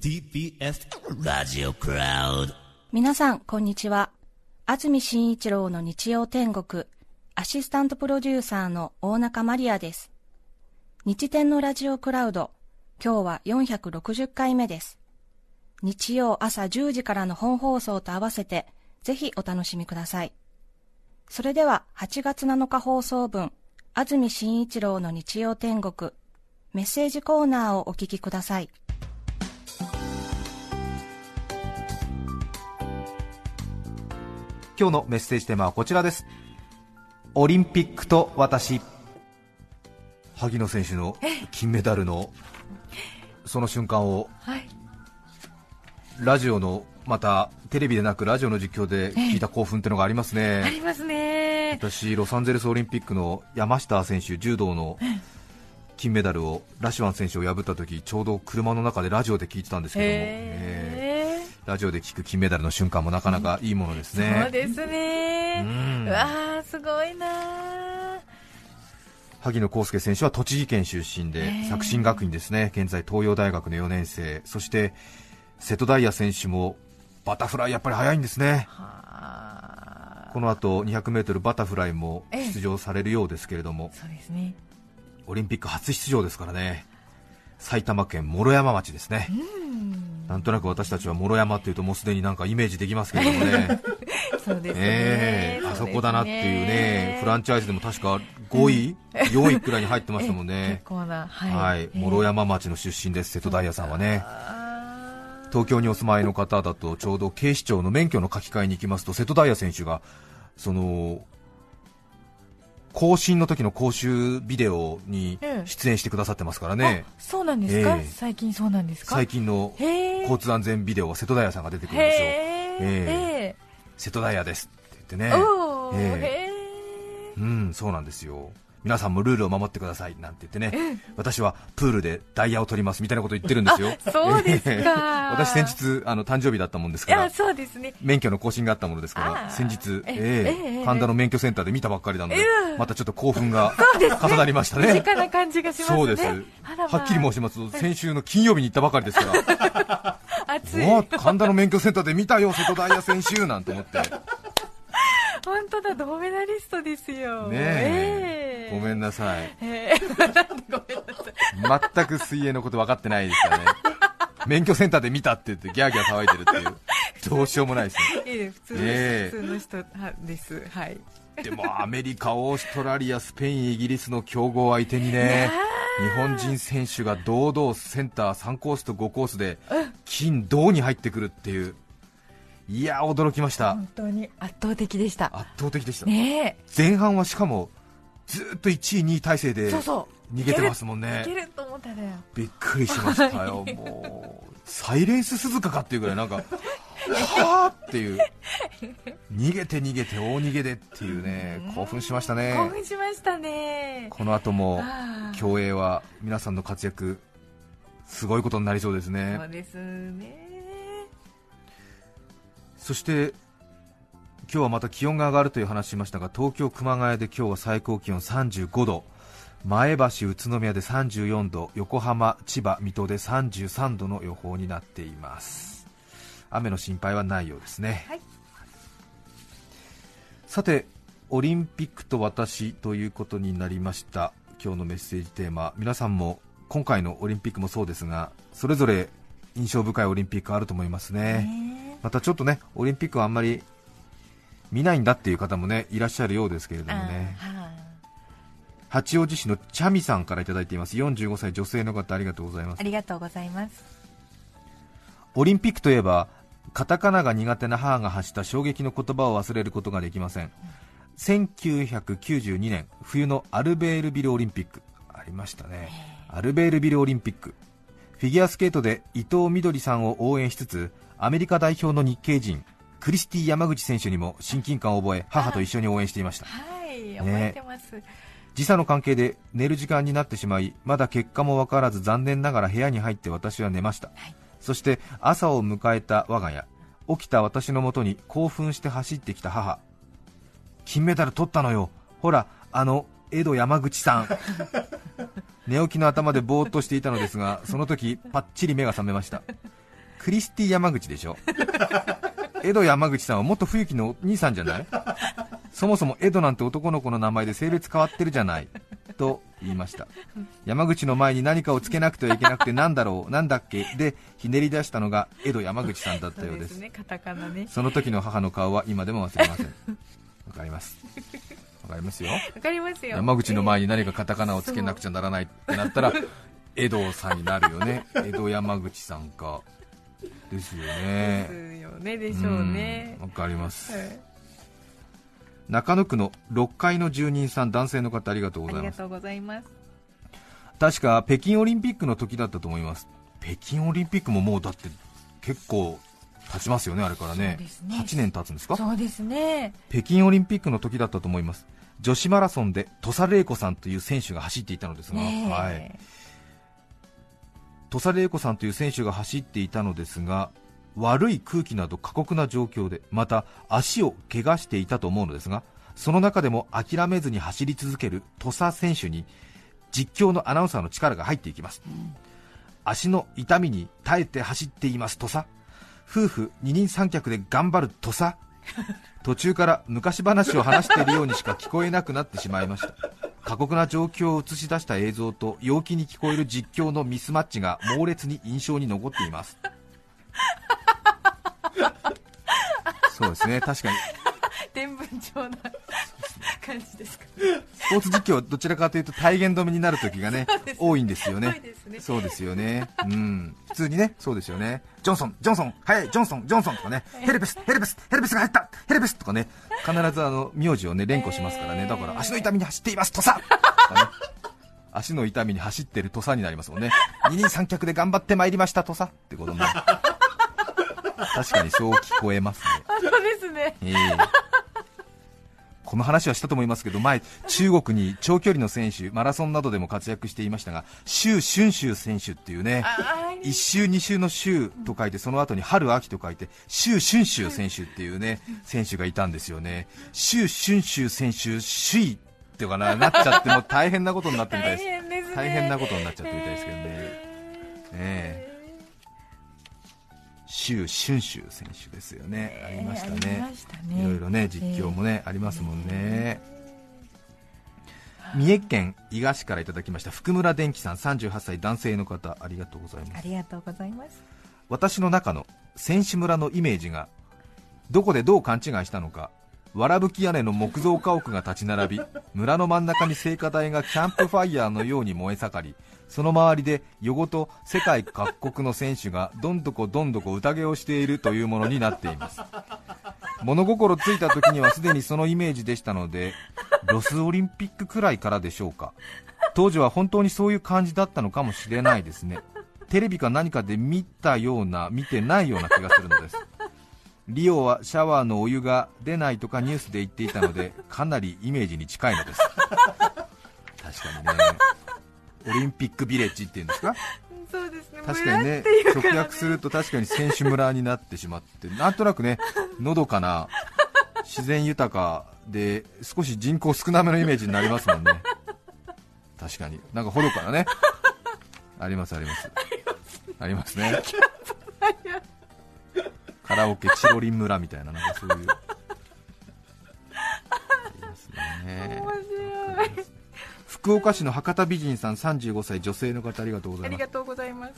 TBS ラジオクラウド皆さん、こんにちは。安住紳一郎の日曜天国、アシスタントプロデューサーの大中マリアです。日天のラジオクラウド、今日は460回目です。日曜朝10時からの本放送と合わせて、ぜひお楽しみください。それでは、8月7日放送分、安住紳一郎の日曜天国、メッセージコーナーをお聞きください。今日のメッセージテーマはこちらですオリンピックと私萩野選手の金メダルのその瞬間をはい。ラジオのまたテレビでなくラジオの実況で聞いた興奮ってのがありますあねりますね。私ロサンゼルスオリンピックの山下選手柔道の金メダルをラシワン選手を破った時ちょうど車の中でラジオで聞いてたんですけども、え。ーへラジオで聞く金メダルの瞬間もなかなかいいものですー。ね、そうですね。うん。うわー、すごいなー。萩野公介選手は栃木県出身で、作新学院ですね、現在東洋大学の4年生、そして瀬戸大也選手もバタフライやっぱり速いんですね、はこの後 200m バタフライもええ。出場されるようですけれども。ね。オリンピック初出場ですからね、埼玉県毛呂山町ですね、なんとなく私たちは毛呂山っていうともうすでになんかイメージできますけれどもね、そうですね。ええあそこだなっていうね、フランチャイズでも確か5位、4位くらいに入ってましたもんね。はい。はい、えー諸山町の出身です、瀬戸大也さんはね。あ東京にお住まいの方だとちょうど警視庁の免許の書き換えに行きますと瀬戸大也選手がその更新の時の講習ビデオにええ。出演してくださってますからーね、あそうなんですか、ええ。最近そうなんですか？最近の交通安全ビデオは瀬戸大也さんが出てくるんですよ、へーえ瀬戸大也ですって言ってね。えー、うん、そうなんですよ皆さんもルールを守ってくださいなんて言ってね、私はプールでダイヤを取りますみたいなこと言ってるんですよ、あそうです 私、先日あの誕生日だったもんですからそうですね。免許の更新があったものですから、先日、ええ神田の免許センターで見たばっかりなので、うんまたちょっと興奮が 重なりました身ね。近な感じがしますね。そうです、はっきり申します。と、先週の金曜日に行ったばかりですから、暑い。お神田の免許センターで見たよ、瀬戸大也選手なんて思って、ね本当だ、銅メダリストですよ。え、え ごめんなさい。全く水泳のこと分かってないですからね、免許センターで見たって言って、ギャーギャー騒いでるっていう、どうしようもないですね。いえ普通の、ええ。普通の人はです。はい。でもアメリカ、オーストラリア、スペイン、イギリスの強豪相手にね、日本人選手が堂々センター3コースと5コースで金、銅に入ってくるっていう、いやー、驚きました、本当に圧倒的でした。圧倒的でした、ね前半はしかもずーっと1位、2位体制え。で。逃げてますもんいねけ、ると思ったらよ。びっくりしましたよ、もう、サイレンス鈴鹿かっていうぐらい、なんか、はーっていう、逃げて逃げて大逃げでっていうね、興奮しましたね。興奮しましたね。この後も競泳は皆さんの活躍すごいことになりそうですそねうですね。そして今日はまた気温が上がるという話しましたが東京熊谷で今日は最高気温35度。前橋宇都宮で34度。横浜千葉水戸で33度の予報になっています。雨の心配はないようですね、はい。さてオリンピックと私ということになりました。今日のメッセージテーマ皆さんも今回のオリンピックもそうですがそれぞれ印象深いオリンピックあると思いますね。ねまたちょっとねオリンピックはあんまり見ないんだっていう方もねいらっしゃるようですけれどもね。八王子市のチャミさんからいただいています。45歳女性の方ありがとうございます。ありがとうございます。オリンピックといえばカタカナが苦手な母が発した衝撃の言葉を忘れることができません。1992年冬のアルベールビルオリンピック。ありましたね。アルベールビルオリンピック。フィギュアスケートで伊藤みどりさんを応援しつつアメリカ代表の日系人クリスティ山口選手にも親近感を覚え母と一緒に応援していました。はい、覚えてます。時差の関係で寝る時間になってしまいまだ結果も分からず残念ながら部屋に入って私は寝ました、そして朝を迎えた我が家。起きた私のもとに興奮して走ってきた母。金メダル取ったのよ。ほらあの江戸山口さん。寝起きの頭でぼーっとしていたのですがその時パッチリ目が覚めました。クリスティ山口でしょ江戸山口さんは元冬木のお兄さんじゃない？そもそも江戸なんて男の子の名前で性別変わってるじゃない？と言いました。山口の前に何かをつけなくてはいけなくてなんだろう？なんだっけ？でひねり出したのが江戸山口さんだったようですね。カタカナね。その時の母の顔は今でも忘れません。わかります。わかりますよ。わかりますよ。山口の前に何かカタカナをつけなくちゃならないってなったら江戸さんになるよね。江戸山口さんかですよでねすよねでしょうね。うんわかります。はい。中野区の6階の住人さん男性の方ありがとうございます。ありがとうございます。確か北京オリンピックの時だったと思います。北京オリンピックももうだって結構経ちますよねあれからね。ね。8年経つんですか？そうですね。北京オリンピックの時だったと思います。女子マラソンで土佐玲子さんという選手が走っていたのですが、ねえ。はい、土佐玲子さんという選手が走っていたのですが悪い空気など過酷な状況でまた足を怪我していたと思うのですがその中でも諦めずに走り続ける土佐選手に実況のアナウンサーの力が入っていきます、足の痛みに耐えて走っています土佐。夫婦二人三脚で頑張る土佐。途中から昔話を話しているようにしか聞こえなくなってしまいました。過酷な状況を映し出した映像と陽気に聞こえる実況のミスマッチが猛烈に印象に残っています。そうですね。確かに。伝聞帳な感じですか？スポーツ実況はどちらかというと体言止めになる時がねです多いんですよね。ね。そうですよね。うん。普通にねそうですよね。ジョンソンジョンソン早いジョンソンジョンソンとかねヘルペスヘルペスヘルペスが入ったヘルペスとかね必ずあの名字をね連呼しますからね。だから足の痛みに走っています土佐とかね。足の痛みに走ってる土佐になりますもんね。二人三脚で頑張ってまいりました土佐ってことになる。確かにそう聞こえますね。あそうですね。ええこの話はしたと思いますけど前、中国に長距離の選手、マラソンなどでも活躍していましたが、周春秋選手っていうね、あ1周、2周の周と書いて、その後に春、秋と書いて、周春秋選手っていうね、選手がいたんですよね、周春秋選手、首位っていうかな、なっちゃって、もう大変なことになってみたい大です。変ですね。大変なことになっちゃってみたいですけどね。え。ええ周春秋選手ですよね、ありましたねね実況もね、ありますもんね。三重県伊賀市からいただきました福村電機さん38歳男性の方ありがとうございます。ありがとうございます。私の中の選手村のイメージがどこでどう勘違いしたのかわらぶき屋根の木造家屋が立ち並び 村の真ん中に聖火台がキャンプファイヤーのように燃え盛りその周りで夜ごと世界各国の選手がどんどこどんどこ宴をしているというものになっています物心ついた時にはすでにそのイメージでしたのでロスオリンピックくらいからでしょうか。当時は本当にそういう感じだったのかもしれないですね。テレビか何かで見たような見てないような気がするのです。リオはシャワーのお湯が出ないとかニュースで言っていたのでかなりイメージに近いのです。確かにね。オリンピックビレッジっていうんですか？そうですね。確かにね村っていうから直訳すると確かに選手村になってしまってなんとなくね のどかな自然豊かで少し人口少なめのイメージになりますもんね。確かに。なんかほどかなね。ありますあります。ありますね。カラオケチロリン村みたいななんかそういう。ありますね福岡市の博多美人さん35歳女性の方ありがとうございます。ありがとうございます。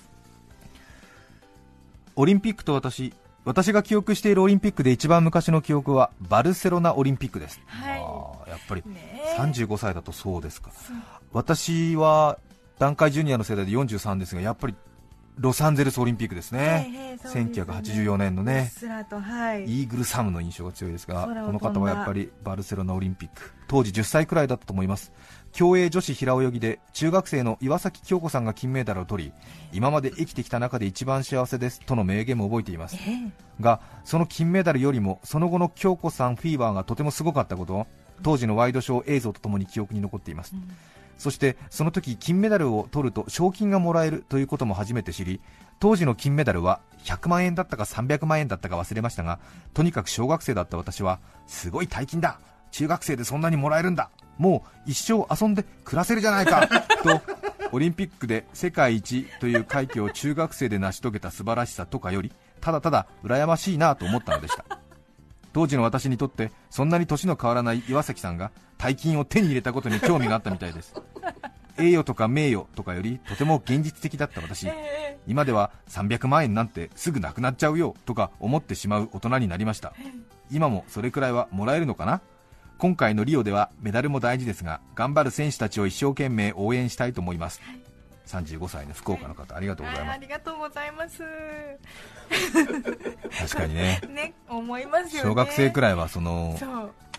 オリンピックと私私が記憶しているオリンピックで一番昔の記憶はバルセロナオリンピックです、はい。あーやっぱりね35歳だとそうですか。私は団塊ジュニアの世代で43ですがやっぱりロサンゼルスオリンピックですね、はいはいそうですね。1984年のねはい。イーグルサムの印象が強いですがこの方はやっぱりバルセロナオリンピック当時10歳くらいだったと思います。競泳女子平泳ぎで中学生の岩崎恭子さんが金メダルを取り今まで生きてきた中で一番幸せですとの名言も覚えています。ええ。がその金メダルよりもその後の京子さんフィーバーがとてもすごかったこと当時のワイドショー映像とともに記憶に残っています、そしてその時金メダルを取ると賞金がもらえるということも初めて知り当時の金メダルは100万円だったか300万円だったか忘れましたがとにかく小学生だった私はすごい大金だ。中学生でそんなにもらえるんだ。もう一生遊んで暮らせるじゃないか。とオリンピックで世界一という快挙を中学生で成し遂げた素晴らしさとかよりただただ羨ましいなと思ったのでした当時の私にとってそんなに年の変わらない岩崎さんが大金を手に入れたことに興味があったみたいです。栄誉とか名誉とかよりとても現実的だった私。今では300万円なんてすぐなくなっちゃうよとか思ってしまう大人になりました。今もそれくらいはもらえるのかな？今回のリオではメダルも大事ですが頑張る選手たちを一生懸命応援したいと思います35歳の福岡の方ありがとうございますありがとうございます。確かにねね、思いますよね。小学生くらいはその。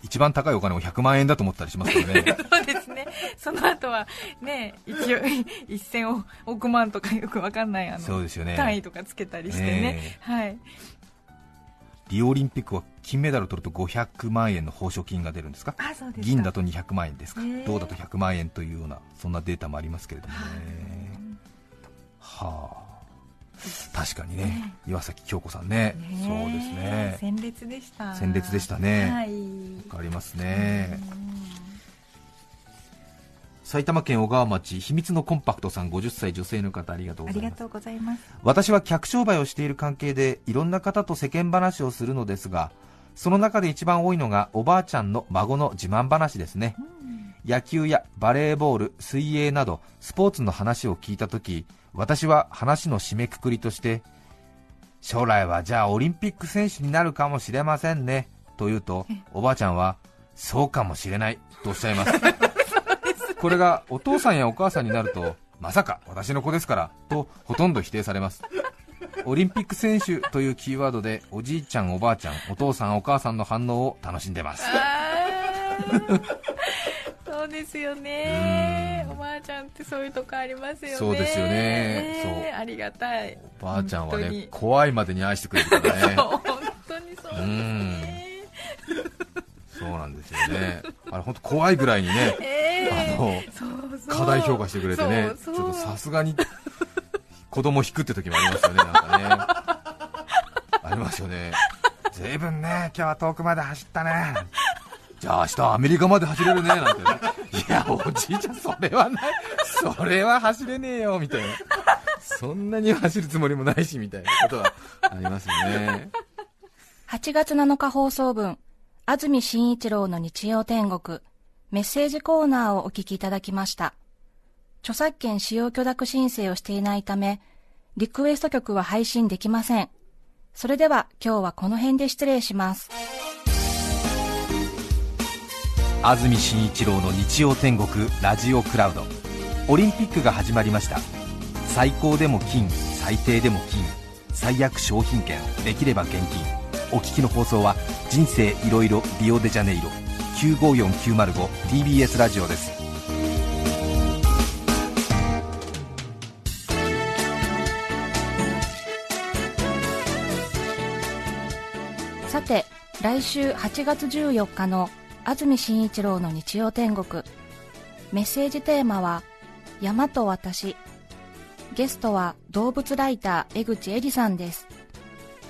一番高いお金も100万円だと思ったりしますよね そうですね。その後は、ね、一応、一千億万とかよくわかんない、あの、そうですよね単位とかつけたりしてね。はい。リオオリンピックは金メダルを取ると500万円の報奨金が出るんですか？銀だと200万円ですか？銅だと100万円というようなそんなデータもありますけれどもね。はあ。確かにね岩崎恭子さんね。ねそうですね。鮮烈でした。鮮烈でしたね。はい。わかりますね埼玉県小川町秘密のコンパクトさん50歳女性の方ありがとうございます。ありがとうございます。私は客商売をしている関係でいろんな方と世間話をするのですがその中で一番多いのがおばあちゃんの孫の自慢話ですね、野球やバレーボール水泳などスポーツの話を聞いた時私は話の締めくくりとして将来はじゃあオリンピック選手になるかもしれませんねと言うとおばあちゃんはそうかもしれないとおっしゃいます これがお父さんやお母さんになるとまさか私の子ですからとほとんど否定されます。オリンピック選手というキーワードでおじいちゃんおばあちゃんお父さんお母さんの反応を楽しんでます。そうですよね。おばあちゃんってそういうとこありますよね。そうですよね。ねそう。ありがたい。おばあちゃんはね怖いまでに愛してくれるからね。そう本当にそうですね。そうなんですよね。あれ本当怖いぐらいにねえーそうそう過大評価してくれてねそうそう。ちょっとさすがに子供引くって時もありますよねなんかね。ありますよね。随分ね今日は遠くまで走ったね。じゃあ明日はアメリカまで走れるねなんてね。いやおじいちゃんそれはない。それは走れねえよみたいな。そんなに走るつもりもないしみたいなことはありますよね。8月7日放送分、安住紳一郎の日曜天国、メッセージコーナーをお聞きいただきました。著作権使用許諾申請をしていないため、リクエスト曲は配信できません。それでは今日はこの辺で失礼します。安住紳一郎の日曜天国ラジオクラウドオリンピックが始まりました最高でも金最低でも金最悪商品券できれば現金お聞きの放送は人生いろいろリオデジャネイロ 954905TBS ラジオですさて、来週8月14日の安住紳一郎の日曜天国。メッセージテーマは、山と私。ゲストは動物ライター江口恵里さんです。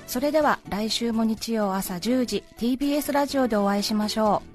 それでは来週も日曜朝10時 TBS ラジオでお会いしましょう。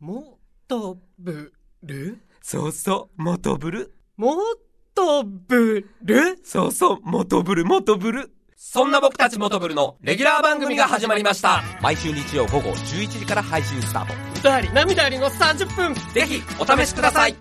もとぶる？そうそう、モトブル。もとぶる？そうそう、モトブル、モトブル。そんな僕たちモトブルのレギュラー番組が始まりました。毎週日曜午後11時から配信スタート。歌あり涙ありの30分ぜひ、お試しください。